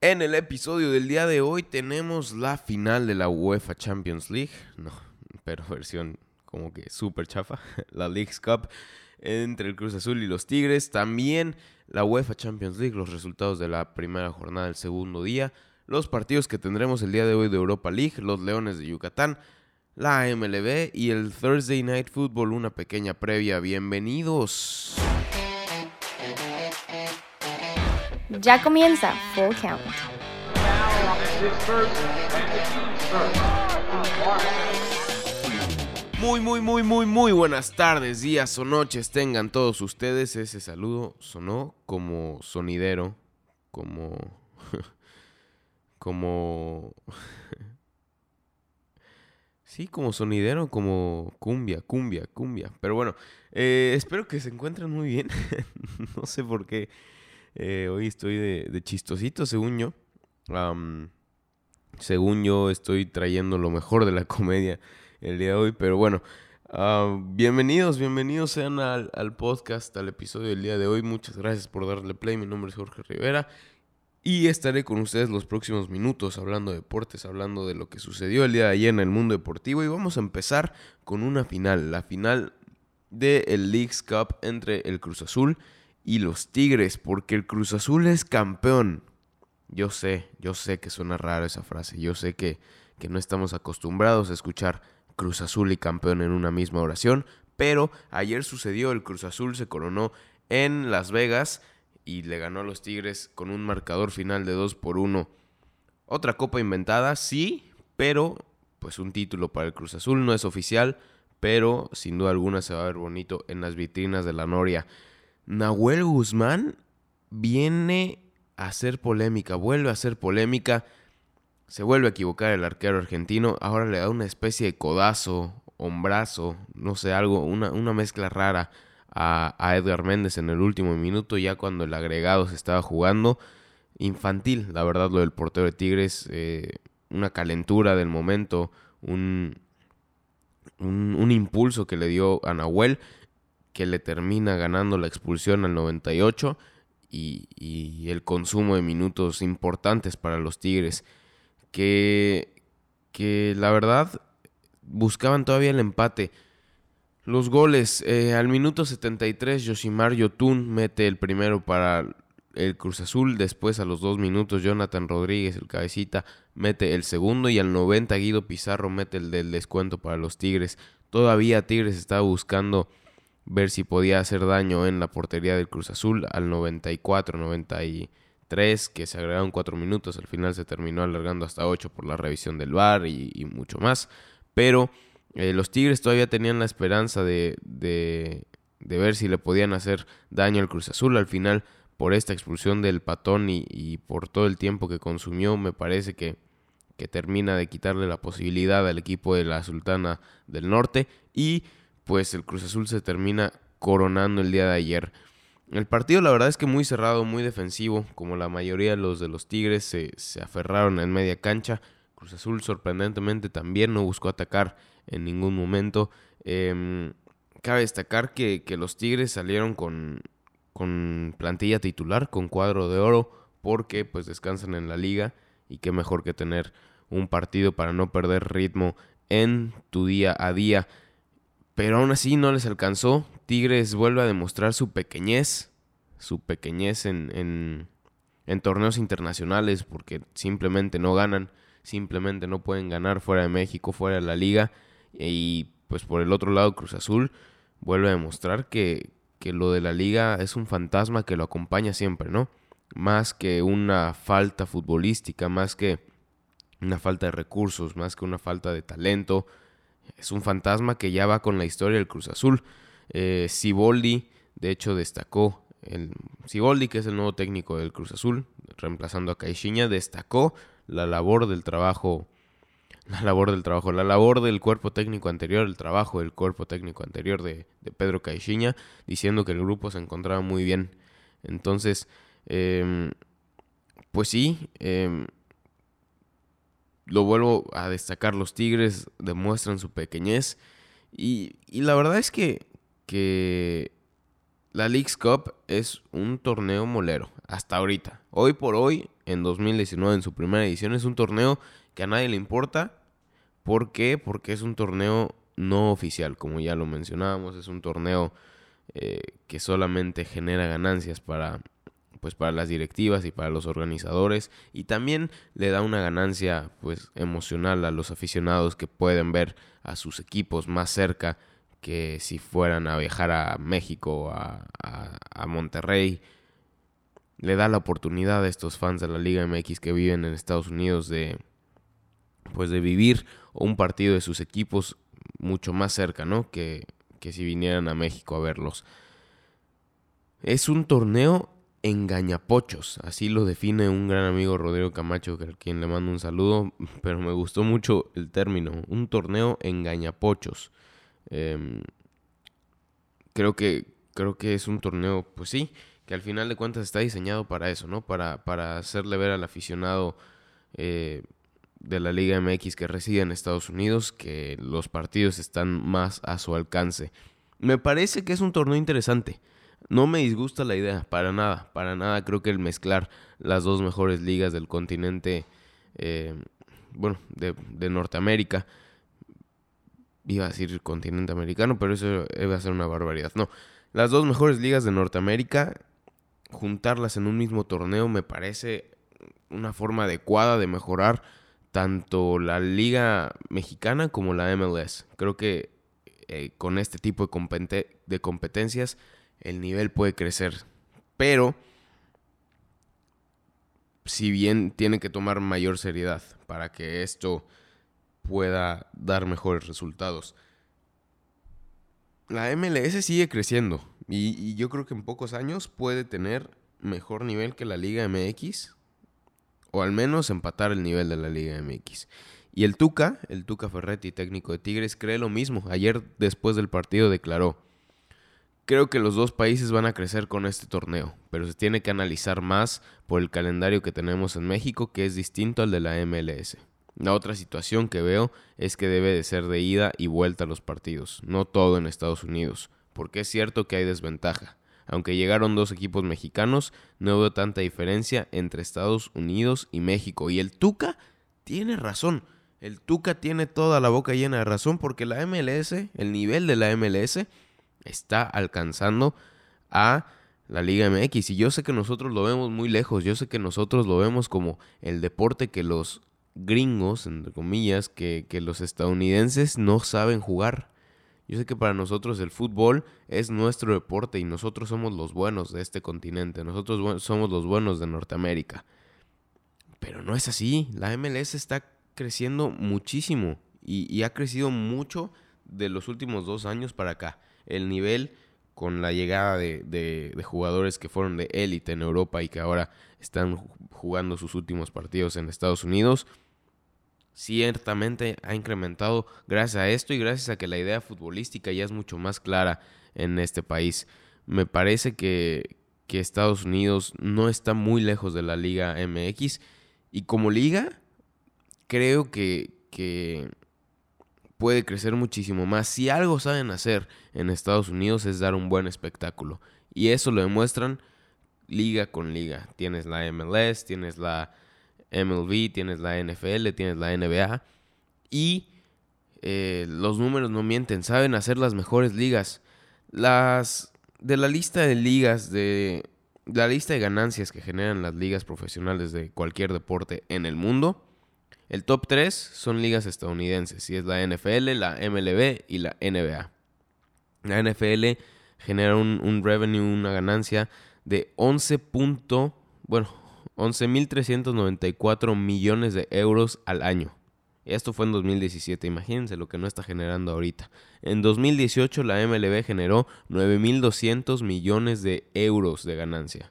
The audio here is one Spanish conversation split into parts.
En el episodio del día de hoy tenemos la final de la UEFA Champions League, no, pero versión como que súper chafa, la League's Cup entre el Cruz Azul y los Tigres, también la UEFA Champions League, los resultados de la primera jornada del segundo día, los partidos que tendremos el día de hoy de Europa League, los Leones de Yucatán, la MLB y el Thursday Night Football, una pequeña previa. Bienvenidos. Ya comienza Full Count. Muy, muy, muy, muy, muy buenas tardes, días o noches tengan todos ustedes. Ese saludo sonó como sonidero, como... como... Sí, como sonidero, como cumbia, cumbia, cumbia. Pero bueno, eh, espero que se encuentren muy bien. no sé por qué eh, hoy estoy de, chistosito, según yo. según yo, estoy trayendo lo mejor de la comedia el día de hoy. Pero bueno, ah, bienvenidos, bienvenidos sean al, al podcast, al episodio del día de hoy. Muchas gracias por darle play. Mi nombre es Jorge Rivera. Y estaré con ustedes los próximos minutos hablando de deportes, hablando de lo que sucedió el día de ayer en el mundo deportivo. Y vamos a empezar con una final, la final del el Leagues Cup entre el Cruz Azul los Tigres, porque el Cruz Azul es campeón. Yo sé, yo sé que suena raro esa frase, yo sé que, que no estamos acostumbrados a escuchar Cruz Azul y campeón en una misma oración, pero ayer sucedió, el Cruz Azul se coronó en Las Vegas y le ganó a los Tigres con un marcador final de 2 por 1. Otra copa inventada, sí, pero pues un título para el Cruz Azul no es oficial, pero sin duda alguna se va a ver bonito en las vitrinas de la Noria. Nahuel Guzmán viene a hacer polémica, vuelve a hacer polémica, se vuelve a equivocar el arquero argentino, ahora le da una especie de codazo, hombrazo, no sé, algo, una, una mezcla rara a, Edgar Méndez en el último minuto, ya cuando el agregado se estaba jugando. Infantil, la verdad, lo del portero de Tigres, eh, una calentura del momento, un, un, impulso que le dio a Nahuel, que le termina ganando la expulsión al 98 y, y el consumo de minutos importantes para los Tigres, que, que la verdad buscaban todavía el empate los goles. Eh, al minuto 73, Yoshimar Yotun mete el primero para el Cruz Azul. Después, a los dos minutos, Jonathan Rodríguez, el cabecita, mete el segundo. Y al 90, Guido Pizarro mete el del descuento para los Tigres. Todavía Tigres estaba buscando ver si podía hacer daño en la portería del Cruz Azul. Al 94, 93, que se agregaron cuatro minutos. Al final se terminó alargando hasta 8 por la revisión del VAR y, y mucho más. Pero eh, los Tigres todavía tenían la esperanza de, de, ver si le podían hacer daño al Cruz Azul. Al final, por esta expulsión del patón y, por todo el tiempo que consumió, me parece que, que termina de quitarle la posibilidad al equipo de la Sultana del Norte. Y pues el Cruz Azul se termina coronando el día de ayer. El partido la verdad es que muy cerrado, muy defensivo, como la mayoría de los de los Tigres se, se aferraron en media cancha. Cruz Azul sorprendentemente también no buscó atacar en ningún momento. Em, cabe destacar que, los Tigres salieron con, con plantilla titular, con cuadro de oro, porque pues descansan en la liga y qué mejor que tener un partido para no perder ritmo en tu día a día. Pero aún así no les alcanzó. Tigres vuelve a demostrar su pequeñez, su pequeñez en, en, torneos internacionales porque simplemente no ganan, simplemente no pueden ganar fuera de México, fuera de la liga. Y pues por el otro lado, Cruz Azul vuelve a demostrar que, que lo de la liga es un fantasma que lo acompaña siempre, ¿no? Más que una falta futbolística, más que una falta de recursos, más que una falta de talento. Es un fantasma que ya va con la historia del Cruz Azul. Eh, de hecho, destacó. El, que es el nuevo técnico del Cruz Azul, reemplazando a Caixinha, destacó la labor del trabajo la labor del trabajo, la labor del cuerpo técnico anterior, el trabajo del cuerpo técnico anterior de, Pedro Caixinha, diciendo que el grupo se encontraba muy bien. Entonces, em, pues sí, em, lo vuelvo a destacar, los Tigres demuestran su pequeñez y, la verdad es que, que la League's Cup es un torneo molero, hasta ahorita. Hoy por hoy en 2019 en su primera edición. Es un torneo que a nadie le importa. ¿Por qué? Porque es un torneo no oficial, como ya lo mencionábamos. Es un torneo eh, que solamente genera ganancias para, pues, para las directivas y para los organizadores. Y también le da una ganancia pues, emocional a los aficionados que pueden ver a sus equipos más cerca que si fueran a viajar a México, a, a, Monterrey, le da la oportunidad a estos fans de la Liga MX que viven en Estados Unidos de pues de vivir un partido de sus equipos mucho más cerca, ¿no? Que, que si vinieran a México a verlos. Es un torneo engañapochos, así lo define un gran amigo Rodrigo Camacho, a quien le mando un saludo, pero me gustó mucho el término, un torneo engañapochos. Em, creo que creo que es un torneo, pues sí, que al final de cuentas está diseñado para eso, ¿no? Para, para hacerle ver al aficionado eh, de la Liga MX que reside en Estados Unidos que los partidos están más a su alcance. Me parece que es un torneo interesante. No me disgusta la idea, para nada, para nada. Creo que el mezclar las dos mejores ligas del continente, eh, bueno, de, Norteamérica, iba a decir continente americano, pero eso iba a ser una barbaridad. No, las dos mejores ligas de Norteamérica, juntarlas en un mismo torneo me parece una forma adecuada de mejorar tanto la liga mexicana como la MLS. Creo que eh, con este tipo de, de competencias el nivel puede crecer, pero si bien tiene que tomar mayor seriedad para que esto pueda dar mejores resultados. La MLS sigue creciendo y, yo creo que en pocos años puede tener mejor nivel que la Liga MX o al menos empatar el nivel de la Liga MX. Y el Tuca, el Tuca Ferretti, técnico de Tigres, cree lo mismo. Ayer después del partido declaró, creo que los dos países van a crecer con este torneo, pero se tiene que analizar más por el calendario que tenemos en México, que es distinto al de la MLS. La otra situación que veo es que debe de ser de ida y vuelta a los partidos, no todo en Estados Unidos, porque es cierto que hay desventaja. Aunque llegaron dos equipos mexicanos, no veo tanta diferencia entre Estados Unidos y México. Y el Tuca tiene razón. El Tuca tiene toda la boca llena de razón porque la MLS, el nivel de la MLS, está alcanzando a la Liga MX. Y yo sé que nosotros lo vemos muy lejos. Yo sé que nosotros lo vemos como el deporte que los gringos, entre comillas, que, los estadounidenses no saben jugar. Yo sé que para nosotros el fútbol es nuestro deporte y nosotros somos los buenos de este continente, nosotros somos los buenos de Norteamérica. Pero no es así, la MLS está creciendo muchísimo y, ha crecido mucho de los últimos dos años para acá. El nivel con la llegada de, de jugadores que fueron de élite en Europa y que ahora están jugando sus últimos partidos en Estados Unidos ciertamente ha incrementado gracias a esto y gracias a que la idea futbolística ya es mucho más clara en este país. Me parece que, Estados Unidos no está muy lejos de la Liga MX y como liga creo que, que puede crecer muchísimo más. Si algo saben hacer en Estados Unidos es dar un buen espectáculo y eso lo demuestran liga con liga. Tienes la MLS, tienes la MLB, tienes la NFL, tienes la NBA. Y eh, los números no mienten, saben hacer las mejores ligas. Las de la lista de ligas, de la lista de ganancias que generan las ligas profesionales de cualquier deporte en el mundo, el top 3 son ligas estadounidenses, y es la NFL, la MLB y la NBA. La NFL genera un, un revenue, una ganancia de 11. bueno, 11.394 millones de euros al año. Esto fue en 2017, imagínense lo que no está generando ahorita. En 2018 la MLB generó 9.200 millones de euros de ganancia.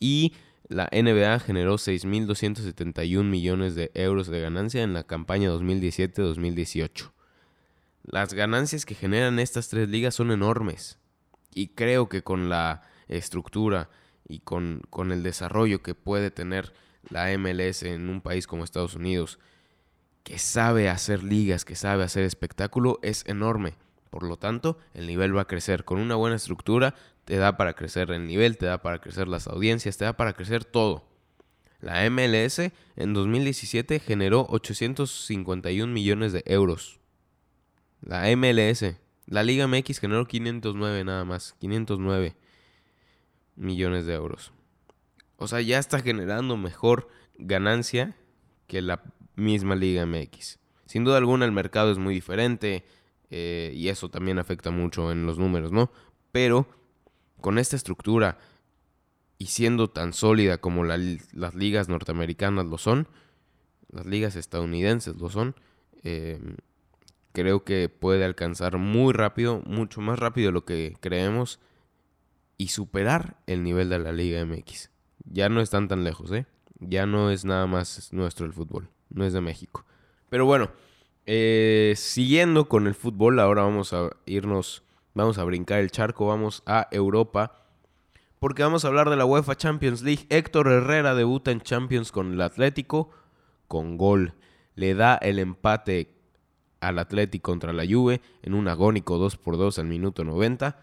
Y la NBA generó 6.271 millones de euros de ganancia en la campaña 2017-2018. Las ganancias que generan estas tres ligas son enormes. Y creo que con la estructura, y con, con el desarrollo que puede tener la MLS en un país como Estados Unidos, que sabe hacer ligas, que sabe hacer espectáculo, es enorme. Por lo tanto, el nivel va a crecer. Con una buena estructura, te da para crecer el nivel, te da para crecer las audiencias, te da para crecer todo. La MLS en 2017 generó 851 millones de euros. La MLS. La Liga MX generó 509 nada más. 509 millones de euros. O sea, ya está generando mejor ganancia que la misma Liga MX. Sin duda alguna el mercado es muy diferente eh, y eso también afecta mucho en los números, ¿no? Pero con esta estructura y siendo tan sólida como las ligas norteamericanas lo son, las ligas estadounidenses lo son, eh, creo que puede alcanzar muy rápido, mucho más rápido de lo que creemos y superar el nivel de la Liga MX. Ya no están tan lejos, ¿eh? Ya no es nada más nuestro el fútbol, no es de México. Pero bueno, eh, siguiendo con el fútbol, ahora vamos a irnos, vamos a brincar el charco, vamos a Europa, porque vamos a hablar de la UEFA Champions League. Héctor Herrera debuta en Champions con el Atlético con gol. Le da el empate al Atlético contra la Juve en un agónico 2 por 2 al minuto 90.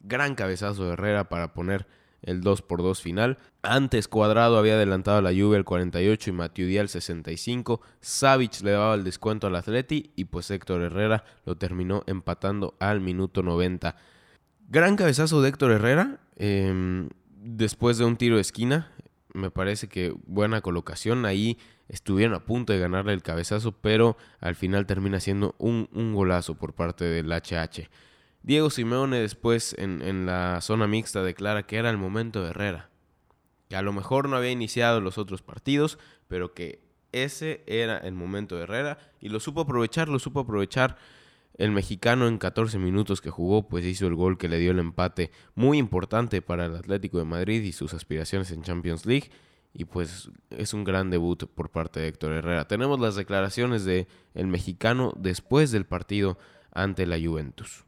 Gran cabezazo de Herrera para poner el 2 por 2 final. Antes Cuadrado había adelantado a la Juve al 48 y Matiudí al 65. Savic le daba el descuento al Atleti y pues Héctor Herrera lo terminó empatando al minuto 90. Gran cabezazo de Héctor Herrera em, después de un tiro de esquina. Me parece que buena colocación. Ahí estuvieron a punto de ganarle el cabezazo, pero al final termina siendo un, un golazo por parte del HH. Diego Simeone después en, la zona mixta declara que era el momento de Herrera. Que a lo mejor no había iniciado los otros partidos, pero que ese era el momento de Herrera y lo supo aprovechar, lo supo aprovechar. El mexicano en 14 minutos que jugó, pues hizo el gol que le dio el empate muy importante para el Atlético de Madrid y sus aspiraciones en Champions League. Y pues es un gran debut por parte de Héctor Herrera. Tenemos las declaraciones de el mexicano después del partido ante la Juventus.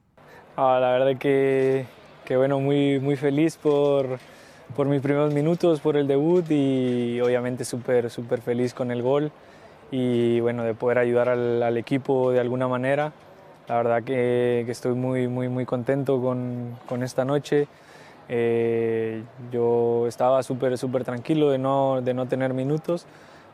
Ah, la verdad que, que, bueno, muy, muy feliz por, por mis primeros minutos, por el debut y obviamente súper súper feliz con el gol y bueno, de poder ayudar al, al equipo de alguna manera. La verdad que, que, estoy muy, muy, muy contento con, con esta noche. Eh, yo estaba súper, súper tranquilo de no, de no tener minutos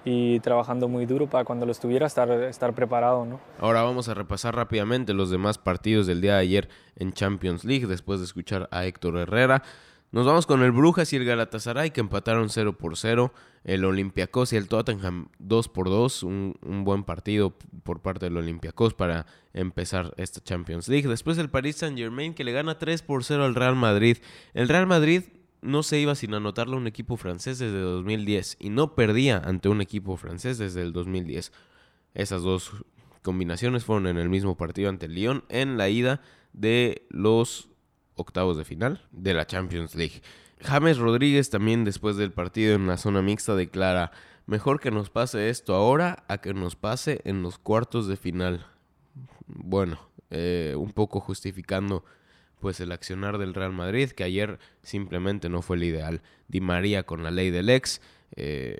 y trabajando muy duro para cuando lo estuviera estar, estar preparado. ¿no? Ahora vamos a repasar rápidamente los demás partidos del día de ayer en Champions League después de escuchar a Héctor Herrera. Nos vamos con el Brujas y el Galatasaray que empataron 0 por 0. El Olympiacos y el Tottenham 2 por 2. Un, un, buen partido por parte del Olympiacos para empezar esta Champions League. Después el Paris Saint Germain que le gana 3 por 0 al Real Madrid. El Real Madrid no se iba sin anotarle a un equipo francés desde 2010 y no perdía ante un equipo francés desde el 2010. Esas dos combinaciones fueron en el mismo partido ante el Lyon en la ida de los octavos de final de la Champions League. James Rodríguez también después del partido en la zona mixta declara, mejor que nos pase esto ahora a que nos pase en los cuartos de final. Bueno, eh, un poco justificando pues el accionar del Real Madrid, que ayer simplemente no fue el ideal. Di María con la ley del ex eh,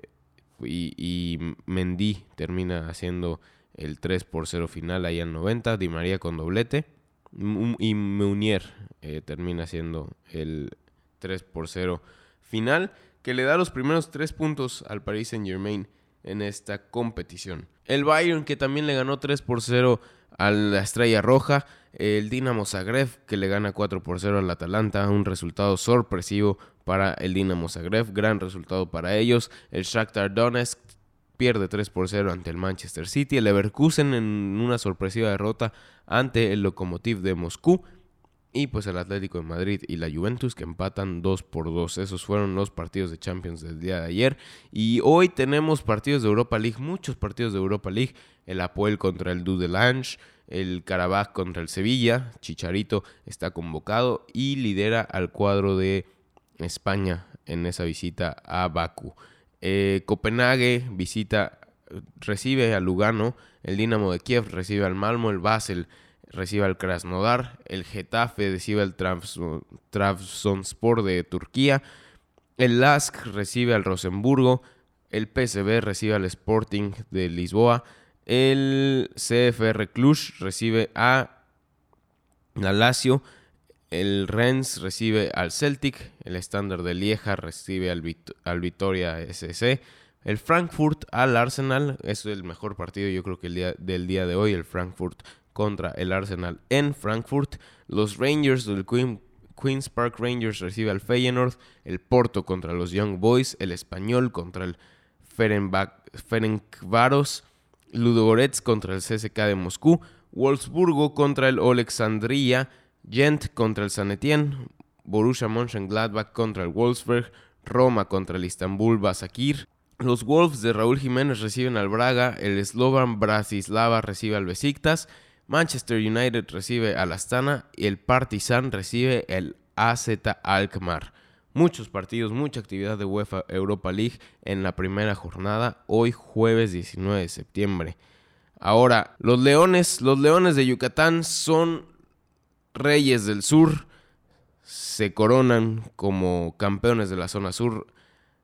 y, y, Mendy termina haciendo el 3 por 0 final ahí al 90, Di María con doblete y Meunier eh, termina haciendo el 3 por 0 final, que le da los primeros 3 puntos al Paris Saint Germain en esta competición. El Bayern que también le ganó 3 por 0 a la Estrella Roja. El Dinamo Zagreb que le gana 4 por 0 al Atalanta, un resultado sorpresivo para el Dinamo Zagreb, gran resultado para ellos. El Shakhtar Donetsk pierde 3 por 0 ante el Manchester City. El Leverkusen en una sorpresiva derrota ante el Lokomotiv de Moscú. Y pues el Atlético de Madrid y la Juventus que empatan 2 por 2. Esos fueron los partidos de Champions del día de ayer. Y hoy tenemos partidos de Europa League, muchos partidos de Europa League. El Apoel contra el Dudelange, el Karabakh contra el Sevilla. Chicharito está convocado y lidera al cuadro de España en esa visita a Baku. Eh, Copenhague visita, recibe a Lugano. El Dinamo de Kiev recibe al Malmo. El Basel recibe al Krasnodar, el Getafe recibe al Trabzonspor de Turquía, el Lask recibe al Rosenburgo, el PSV recibe al Sporting de Lisboa, el CFR Cluj recibe a la Lazio, el Rennes recibe al Celtic, el Standard de Lieja recibe al, Vitoria SC, El Frankfurt al Arsenal, es el mejor partido yo creo que el día, del día de hoy, el Frankfurt contra el Arsenal en Frankfurt. Los Rangers del Queen's Park Rangers recibe al Feyenoord, el Porto contra los Young Boys, el Español contra el Ferencvaros, Ludogorets contra el CSK de Moscú, Wolfsburgo contra el Alexandria, Gent contra el San Etienne, Borussia Mönchengladbach contra el Wolfsburg, Roma contra el Istanbul Basakir. Los Wolves de Raúl Jiménez reciben al Braga, el Slovan Bratislava recibe al Besiktas, Manchester United recibe al Astana y el Partizan recibe el AZ Alkmaar. Muchos partidos, mucha actividad de UEFA Europa League en la primera jornada, hoy jueves 19 de septiembre. Ahora, los Leones, los Leones de Yucatán son reyes del sur, se coronan como campeones de la zona sur,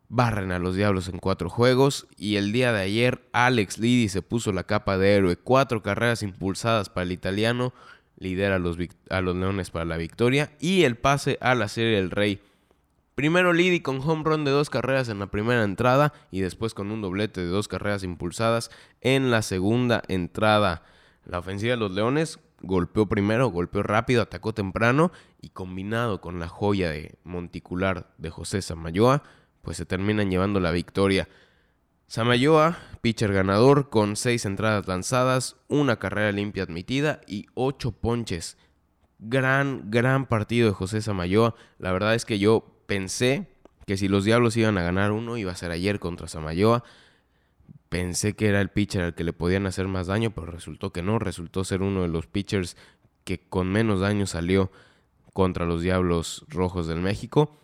barren a los Diablos en cuatro juegos y el día de ayer Alex Lidi se puso la capa de héroe, cuatro carreras impulsadas para el italiano, lidera a los, a los Leones para la victoria y el pase a la Serie del Rey. Primero Lidi con home run de dos carreras en la primera entrada y después con un doblete de dos carreras impulsadas en la segunda entrada. La ofensiva de los Leones golpeó primero, golpeó rápido, atacó temprano y combinado con la joya de monticular de José Samayoa, pues se terminan llevando la victoria. Samayoa, pitcher ganador con seis entradas lanzadas, una carrera limpia admitida y ocho ponches. Gran, gran partido de José Samayoa. La verdad es que yo pensé que si los Diablos iban a ganar uno, iba a ser ayer contra Samayoa. Pensé que era el pitcher al que le podían hacer más daño, pero resultó que no. Resultó ser uno de los pitchers que con menos daño salió contra los Diablos Rojos del México.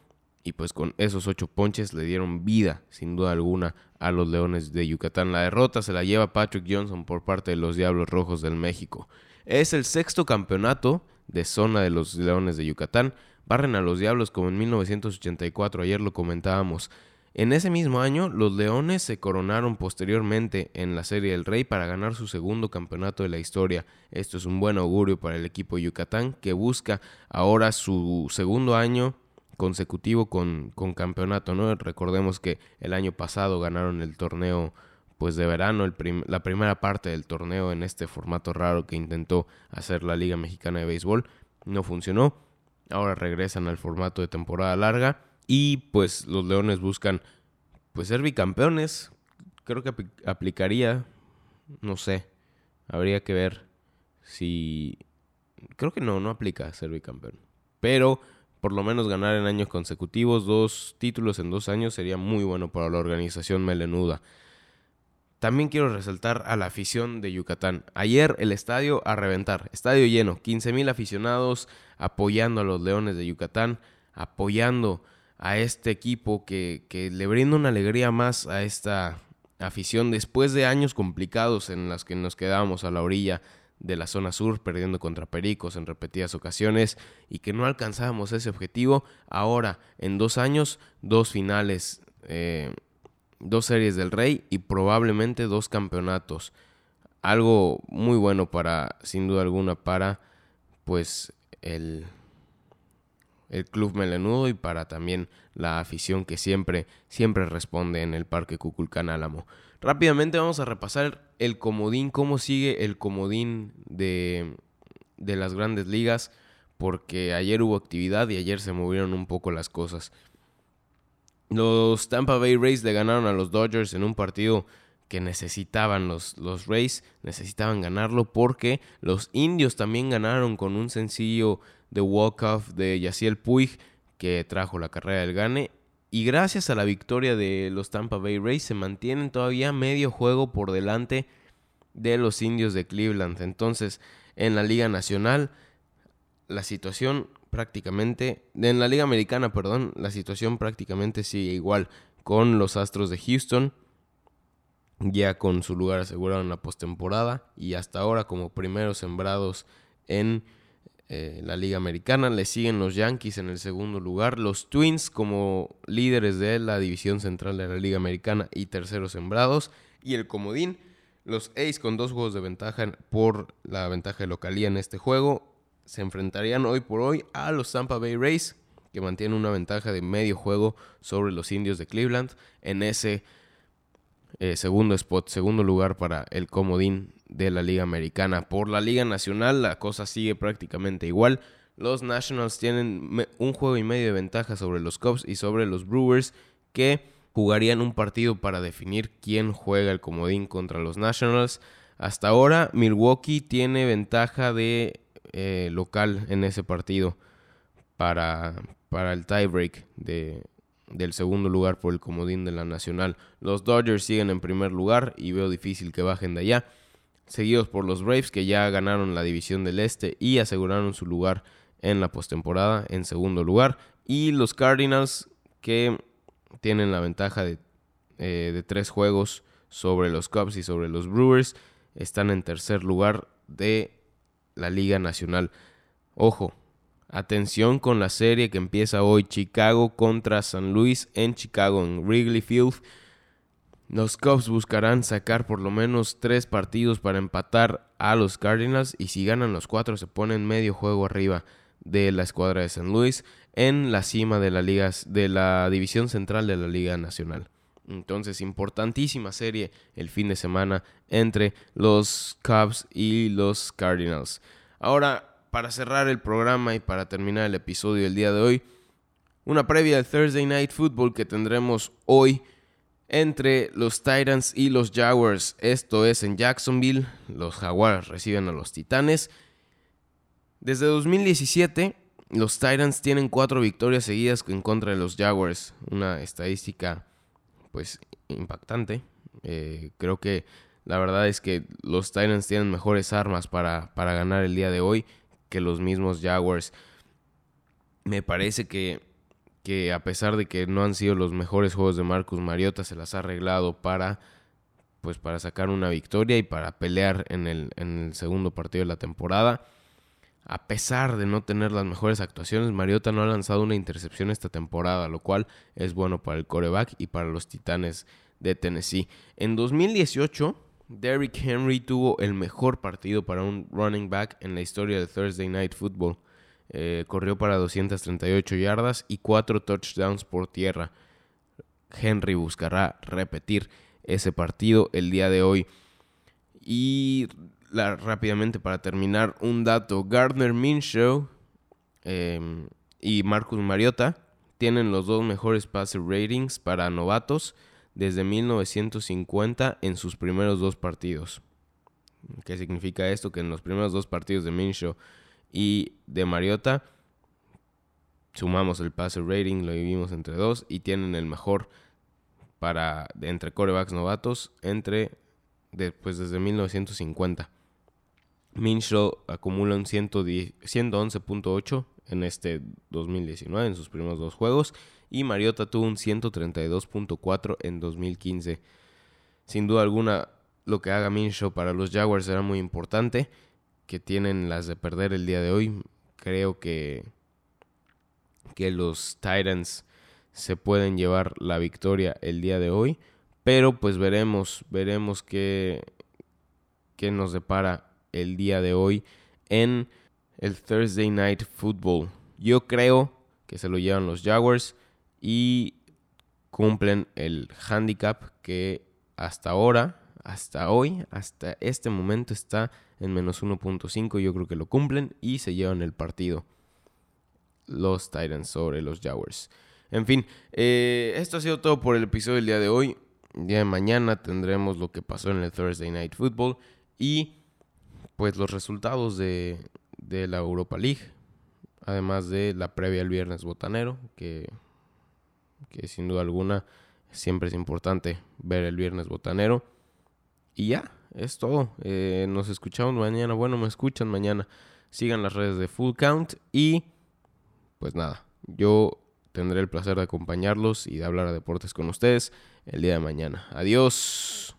Y pues con esos ocho ponches le dieron vida, sin duda alguna, a los Leones de Yucatán. La derrota se la lleva Patrick Johnson por parte de los Diablos Rojos del México. Es el sexto campeonato de zona de los Leones de Yucatán barren a los Diablos como en 1984, ayer lo comentábamos. En ese mismo año, los Leones se coronaron posteriormente en la Serie del Rey para ganar su segundo campeonato de la historia. Esto es un buen augurio para el equipo Yucatán que busca ahora su segundo año consecutivo con, con campeonato. ¿no? Recordemos que el año pasado ganaron el torneo pues de verano, la primera parte del torneo en este formato raro que intentó hacer la Liga Mexicana de Béisbol. No funcionó Ahora regresan al formato de temporada larga y pues los Leones buscan pues ser bicampeones. Creo que aplicaría, no sé, habría que ver si... Creo que no, no aplica ser bicampeón. Pero por lo menos ganar en años consecutivos, dos títulos en dos años sería muy bueno para la organización melenuda. También quiero resaltar a la afición de Yucatán. Ayer el estadio a reventar, estadio lleno, 15 aficionados apoyando a los Leones de Yucatán, apoyando a este equipo que, que le brinda una alegría más a esta afición después de años complicados en los que nos quedábamos a la orilla de la zona sur, perdiendo contra Pericos en repetidas ocasiones y que no alcanzábamos ese objetivo. Ahora, en dos años, dos finales. Eh, dos series del Rey y probablemente dos campeonatos. Algo muy bueno para, sin duda alguna, para pues el, el club melenudo y para también la afición que siempre, siempre responde en el Parque Cuculcán Álamo. Rápidamente vamos a repasar el comodín, cómo sigue el comodín de, de las grandes ligas, porque ayer hubo actividad y ayer se movieron un poco las cosas. Los Tampa Bay Rays le ganaron a los Dodgers en un partido que necesitaban los, los Rays, necesitaban ganarlo porque los indios también ganaron con un sencillo de walk-off de Yaciel Puig que trajo la carrera del gane. Y gracias a la victoria de los Tampa Bay Rays se mantienen todavía medio juego por delante de los indios de Cleveland. Entonces, en la Liga Nacional, la situación prácticamente, en la Liga Americana, perdón, la situación prácticamente sigue igual con los Astros de Houston, ya con su lugar asegurado en la postemporada y hasta ahora como primeros sembrados en eh, la Liga Americana. Le siguen los Yankees en el segundo lugar, los Twins como líderes de la división central de la Liga Americana y terceros sembrados, y el comodín. Los A's con dos juegos de ventaja por la ventaja de localía en este juego se enfrentarían hoy por hoy a los Tampa Bay Rays, que mantienen una ventaja de medio juego sobre los indios de Cleveland en ese eh, segundo spot, segundo lugar para el comodín de la Liga Americana. Por la Liga Nacional la cosa sigue prácticamente igual. Los Nationals tienen un juego y medio de ventaja sobre los Cubs y sobre los Brewers que jugarían un partido para definir quién juega el comodín contra los Nationals. Hasta ahora Milwaukee tiene ventaja de eh, local en ese partido para, para el tiebreak de, del segundo lugar por el comodín de la Nacional. Los Dodgers siguen en primer lugar y veo difícil que bajen de allá. Seguidos por los Braves que ya ganaron la división del Este y aseguraron su lugar en la postemporada en segundo lugar. Y los Cardinals que tienen la ventaja de, eh, de tres juegos sobre los Cubs y sobre los Brewers. Están en tercer lugar de la Liga Nacional. Ojo, Atención con la serie que empieza hoy, Chicago contra San Luis en Chicago, en Wrigley Field. Los Cubs buscarán sacar por lo menos tres partidos para empatar a los Cardinals y si ganan los cuatro se ponen medio juego arriba de la escuadra de San Luis en la cima de la, liga, de la división central de la Liga Nacional. Entonces, importantísima serie el fin de semana entre los Cubs y los Cardinals. Ahora, para cerrar el programa y para terminar el episodio del día de hoy, una previa del Thursday Night Football que tendremos hoy entre los Titans y los Jaguars. Esto es en Jacksonville. Los Jaguars reciben a los Titanes. Desde 2017, los Titans tienen cuatro victorias seguidas en contra de los Jaguars. Una estadística, pues, impactante. Eh, creo que la verdad es que los Titans tienen mejores armas para, para ganar el día de hoy que los mismos Jaguars. Me parece que, que a pesar de que no han sido los mejores juegos de Marcus Mariota, se las ha arreglado para pues para sacar una victoria y para pelear en el, en el segundo partido de la temporada. A pesar de no tener las mejores actuaciones, Mariota no ha lanzado una intercepción esta temporada, lo cual es bueno para el coreback y para los Titanes de Tennessee. En 2018 Derrick Henry tuvo el mejor partido para un running back en la historia del Thursday Night Football. Eh, corrió para 238 yardas y 4 touchdowns por tierra. Henry buscará repetir ese partido el día de hoy. Y rápidamente para terminar, un dato. Gardner Minshew em, y Marcus Mariota tienen los dos mejores passer ratings para novatos desde 1950 en sus primeros dos partidos. ¿Qué significa esto? Que en los primeros dos partidos de Minshew y de Mariota sumamos el passer rating, lo dividimos entre dos y tienen el mejor para entre corebacks novatos entre después desde 1950. Minshew acumula un 111.8 en este 2019 en sus primeros dos juegos y Mariota tuvo un 132.4 en 2015. Sin duda alguna, lo que haga Minshew para los Jaguars será muy importante, que tienen las de perder el día de hoy. Creo que, que los Titans se pueden llevar la victoria el día de hoy, pero pues veremos, veremos qué, qué nos depara el día de hoy en el Thursday Night Football. Yo creo que se lo llevan los Jaguars y cumplen el handicap que hasta ahora, hasta hoy, hasta este momento está en menos 1.5. Yo creo que lo cumplen y se llevan el partido los Titans sobre los Jaguars. En fin, eh, esto ha sido todo por el episodio del día de hoy. El día de mañana tendremos lo que pasó en el Thursday Night Football y pues los resultados de, de la Europa League. Además de la previa el viernes botanero, que que sin duda alguna siempre es importante ver el viernes botanero. Y ya, es todo. Eh, nos escuchamos mañana. Bueno, me escuchan mañana. Sigan las redes de Full Count y pues nada, yo tendré el placer de acompañarlos y de hablar de deportes con ustedes el día de mañana. Adiós.